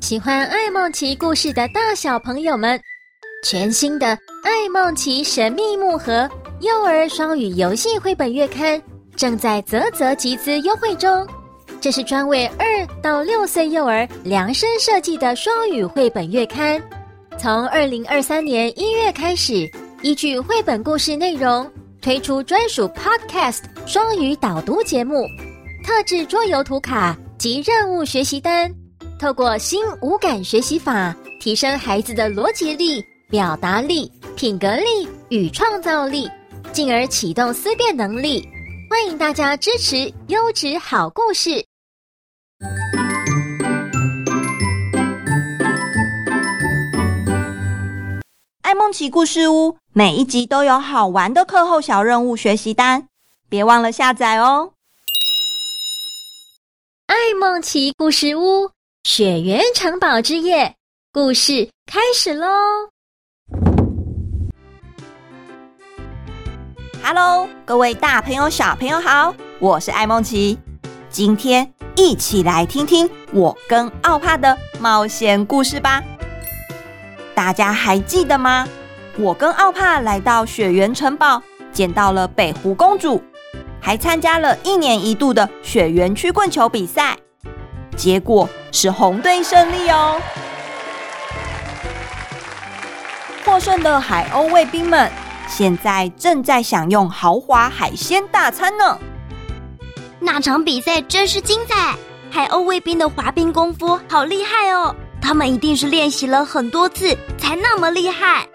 喜欢爱梦奇故事的大小朋友们，全新的《爱梦奇神秘木盒》幼儿双语游戏绘本月刊正在泽泽集资优惠中。这是专为二到六岁幼儿量身设计的双语绘本月刊，从二零二三年一月开始，依据绘本故事内容推出专属 Podcast 双语导读节目、特制桌游图卡及任务学习单。透过新五感学习法，提升孩子的逻辑力、表达力、品格力与创造力，进而启动思辨能力。欢迎大家支持优质好故事。爱梦奇故事屋每一集都有好玩的课后小任务学习单，别忘了下载哦。爱梦奇故事屋。雪原城堡之夜，故事开始喽！Hello，各位大朋友、小朋友好，我是艾梦琪。今天一起来听听我跟奥帕的冒险故事吧。大家还记得吗？我跟奥帕来到雪原城堡，见到了北湖公主，还参加了一年一度的雪原曲棍球比赛。结果是红队胜利哦！获胜的海鸥卫兵们现在正在享用豪华海鲜大餐呢。那场比赛真是精彩，海鸥卫兵的滑冰功夫好厉害哦！他们一定是练习了很多次才那么厉害。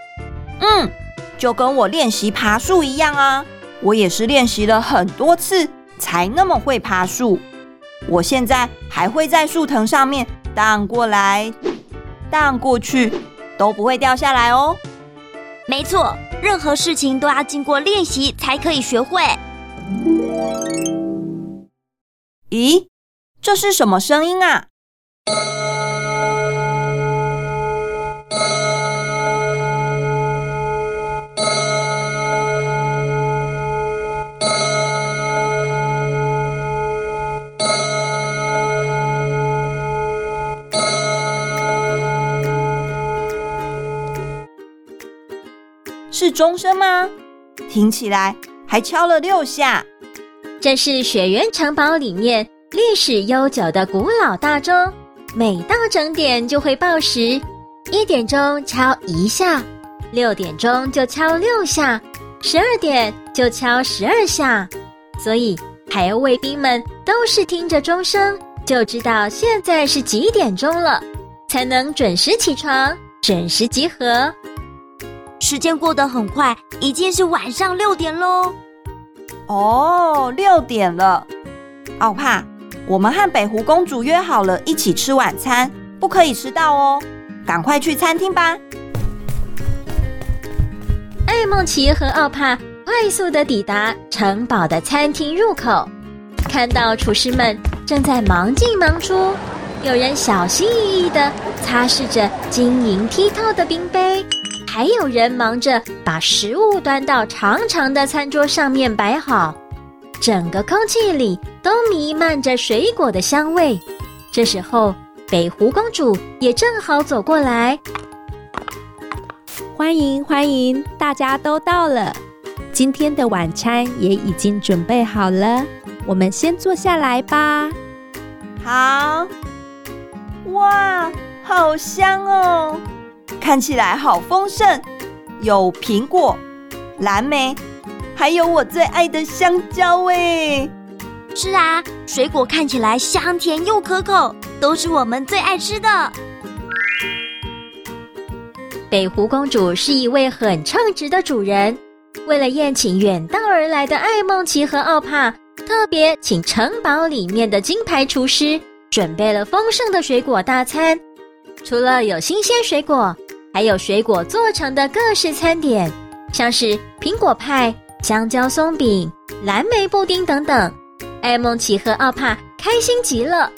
嗯，就跟我练习爬树一样啊，我也是练习了很多次才那么会爬树。我现在还会在树藤上面荡过来、荡过去，都不会掉下来哦。没错，任何事情都要经过练习才可以学会。咦，这是什么声音啊？是钟声吗？听起来还敲了六下。这是雪原城堡里面历史悠久的古老大钟，每到整点就会报时。一点钟敲一下，六点钟就敲六下，十二点就敲十二下。所以海鸥卫兵们都是听着钟声就知道现在是几点钟了，才能准时起床，准时集合。时间过得很快，已经是晚上六点喽。哦，六点了。奥帕，我们和北湖公主约好了一起吃晚餐，不可以迟到哦。赶快去餐厅吧。艾梦琪和奥帕快速的抵达城堡的餐厅入口，看到厨师们正在忙进忙出，有人小心翼翼的擦拭着晶莹剔透的冰杯。还有人忙着把食物端到长长的餐桌上面摆好，整个空气里都弥漫着水果的香味。这时候，北湖公主也正好走过来，欢迎欢迎，大家都到了，今天的晚餐也已经准备好了，我们先坐下来吧。好，哇，好香哦！看起来好丰盛，有苹果、蓝莓，还有我最爱的香蕉哎！是啊，水果看起来香甜又可口，都是我们最爱吃的。北湖公主是一位很称职的主人，为了宴请远道而来的艾梦琪和奥帕，特别请城堡里面的金牌厨师准备了丰盛的水果大餐。除了有新鲜水果，还有水果做成的各式餐点，像是苹果派、香蕉松饼、蓝莓布丁等等。艾梦奇和奥帕开心极了。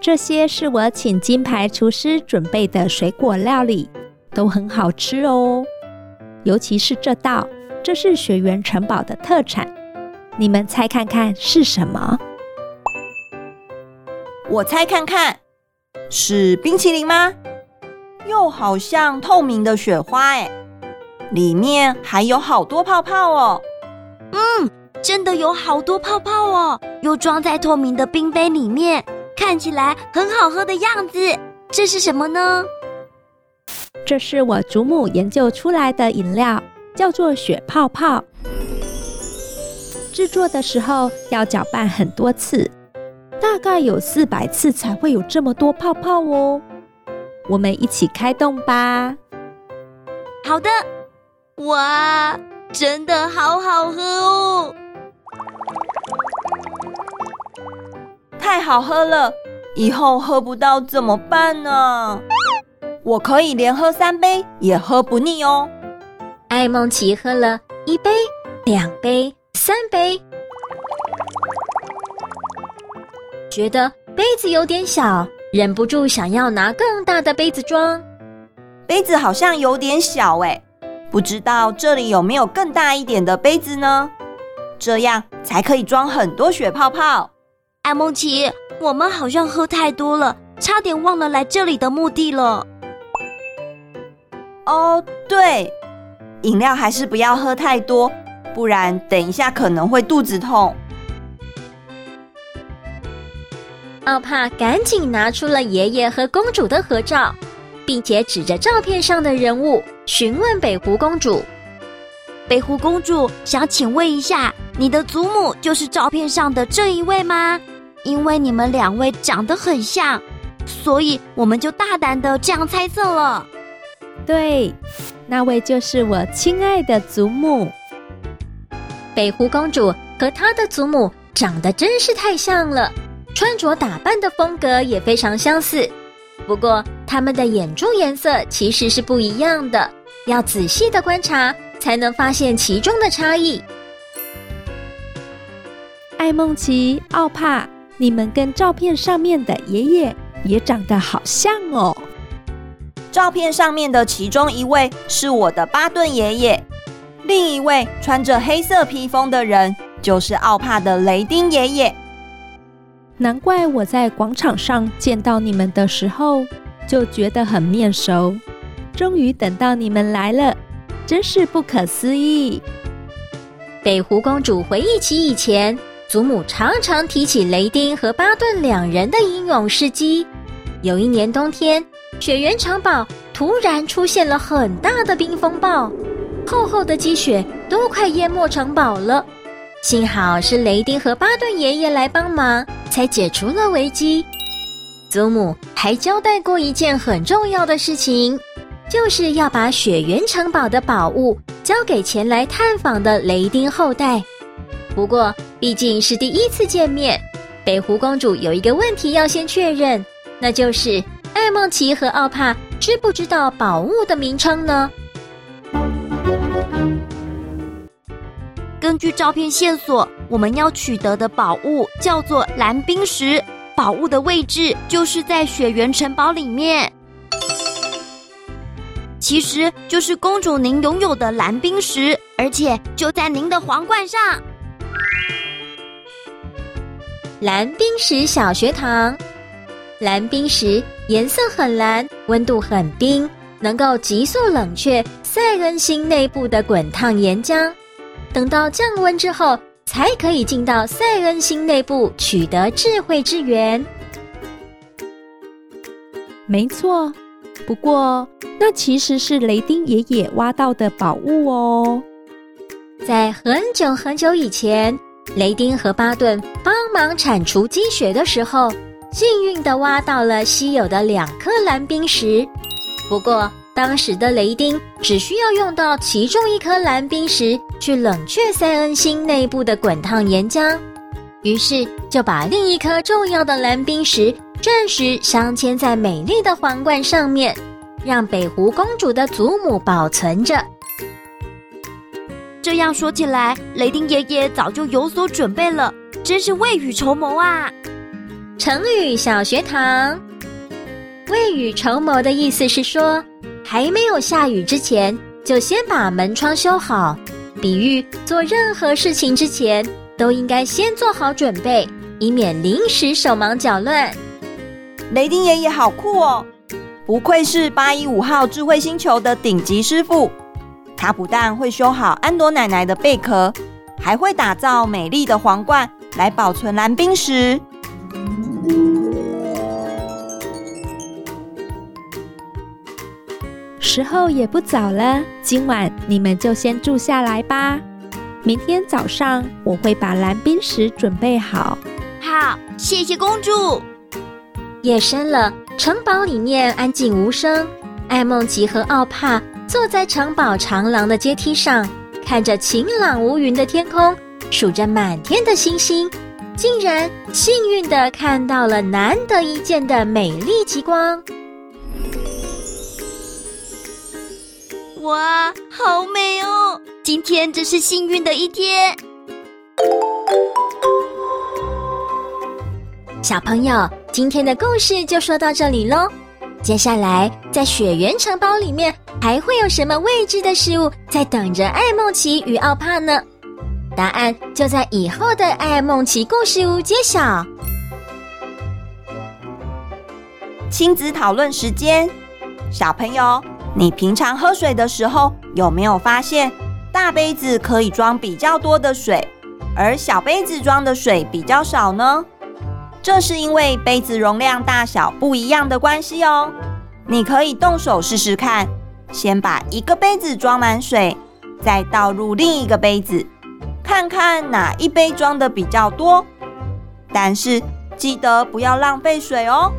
这些是我请金牌厨师准备的水果料理，都很好吃哦。尤其是这道，这是雪原城堡的特产。你们猜看看是什么？我猜看看。是冰淇淋吗？又好像透明的雪花，哎，里面还有好多泡泡哦。嗯，真的有好多泡泡哦，又装在透明的冰杯里面，看起来很好喝的样子。这是什么呢？这是我祖母研究出来的饮料，叫做雪泡泡。制作的时候要搅拌很多次，大概有四百次才会有这么多泡泡哦。我们一起开动吧。好的，哇，真的好好喝哦！太好喝了，以后喝不到怎么办呢？我可以连喝三杯也喝不腻哦。艾梦琪喝了一杯、两杯、三杯，觉得杯子有点小。忍不住想要拿更大的杯子装，杯子好像有点小哎，不知道这里有没有更大一点的杯子呢？这样才可以装很多雪泡泡。艾梦琪，我们好像喝太多了，差点忘了来这里的目的了。哦，对，饮料还是不要喝太多，不然等一下可能会肚子痛。奥帕赶紧拿出了爷爷和公主的合照，并且指着照片上的人物询问北湖公主：“北湖公主，想请问一下，你的祖母就是照片上的这一位吗？因为你们两位长得很像，所以我们就大胆的这样猜测了。”“对，那位就是我亲爱的祖母。”北湖公主和她的祖母长得真是太像了。穿着打扮的风格也非常相似，不过他们的眼珠颜色其实是不一样的，要仔细的观察才能发现其中的差异。艾梦琪、奥帕，你们跟照片上面的爷爷也长得好像哦。照片上面的其中一位是我的巴顿爷爷，另一位穿着黑色披风的人就是奥帕的雷丁爷爷。难怪我在广场上见到你们的时候就觉得很面熟，终于等到你们来了，真是不可思议。北湖公主回忆起以前祖母常常提起雷丁和巴顿两人的英勇事迹。有一年冬天，雪原城堡突然出现了很大的冰风暴，厚厚的积雪都快淹没城堡了。幸好是雷丁和巴顿爷爷来帮忙，才解除了危机。祖母还交代过一件很重要的事情，就是要把雪原城堡的宝物交给前来探访的雷丁后代。不过，毕竟是第一次见面，北湖公主有一个问题要先确认，那就是艾梦琪和奥帕知不知道宝物的名称呢？根据照片线索，我们要取得的宝物叫做蓝冰石，宝物的位置就是在雪原城堡里面。其实就是公主您拥有的蓝冰石，而且就在您的皇冠上。蓝冰石小学堂，蓝冰石颜色很蓝，温度很冰，能够急速冷却塞恩星内部的滚烫岩浆。等到降温之后，才可以进到塞恩星内部取得智慧之源。没错，不过那其实是雷丁爷爷挖到的宝物哦。在很久很久以前，雷丁和巴顿帮忙铲除积雪的时候，幸运的挖到了稀有的两颗蓝冰石。不过，当时的雷丁只需要用到其中一颗蓝冰石去冷却塞恩星内部的滚烫岩浆，于是就把另一颗重要的蓝冰石暂时镶嵌在美丽的皇冠上面，让北湖公主的祖母保存着。这样说起来，雷丁爷爷早就有所准备了，真是未雨绸缪啊！成语小学堂，未雨绸缪的意思是说，还没有下雨之前，就先把门窗修好，比喻做任何事情之前都应该先做好准备，以免临时手忙脚乱。雷丁爷爷好酷哦！不愧是八一五号智慧星球的顶级师傅，他不但会修好安朵奶奶的贝壳，还会打造美丽的皇冠来保存蓝冰石。时候也不早了，今晚你们就先住下来吧。明天早上我会把蓝冰石准备好。好，谢谢公主。夜深了，城堡里面安静无声。艾梦琪和奥帕坐在城堡长廊的阶梯上，看着晴朗无云的天空，数着满天的星星，竟然幸运地看到了难得一见的美丽极光。哇，好美哦！今天真是幸运的一天。小朋友，今天的故事就说到这里喽。接下来，在雪原城堡里面还会有什么未知的事物在等着艾梦奇与奥帕呢？答案就在以后的艾梦奇故事屋揭晓。亲子讨论时间，小朋友。你平常喝水的时候，有没有发现大杯子可以装比较多的水，而小杯子装的水比较少呢？这是因为杯子容量大小不一样的关系哦。你可以动手试试看，先把一个杯子装满水，再倒入另一个杯子，看看哪一杯装的比较多。但是记得不要浪费水哦。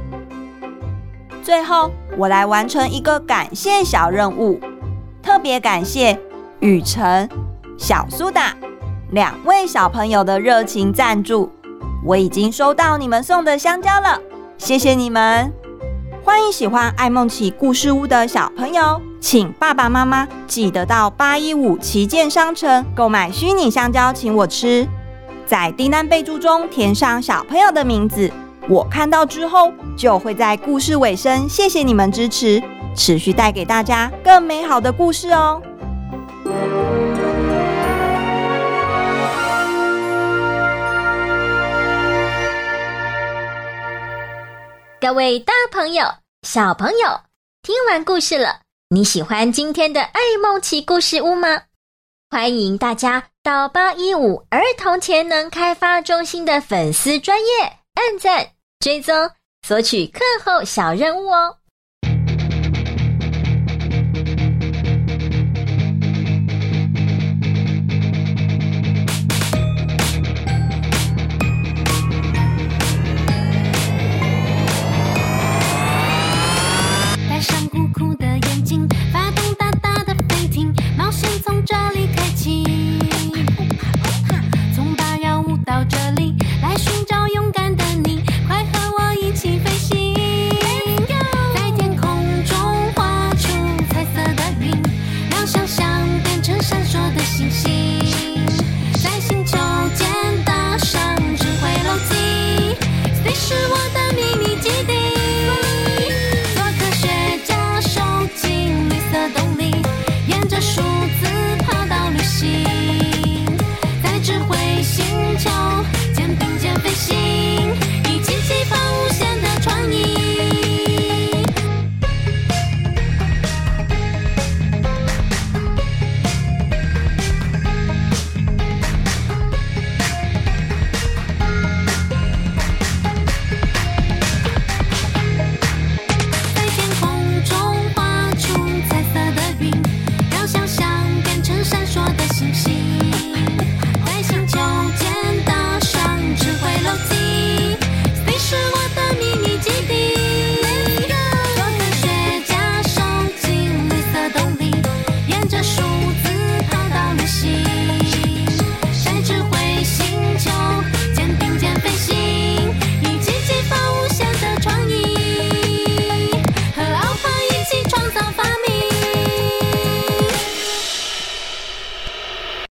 最后，我来完成一个感谢小任务，特别感谢雨辰、小苏打两位小朋友的热情赞助。我已经收到你们送的香蕉了，谢谢你们！欢迎喜欢爱梦奇故事屋的小朋友，请爸爸妈妈记得到八一五旗舰商城购买虚拟香蕉，请我吃，在订单备注中填上小朋友的名字。我看到之后，就会在故事尾声谢谢你们支持，持续带给大家更美好的故事哦。各位大朋友、小朋友，听完故事了，你喜欢今天的爱梦奇故事屋吗？欢迎大家到八一五儿童潜能开发中心的粉丝专业按赞。追踪索取课后小任务哦。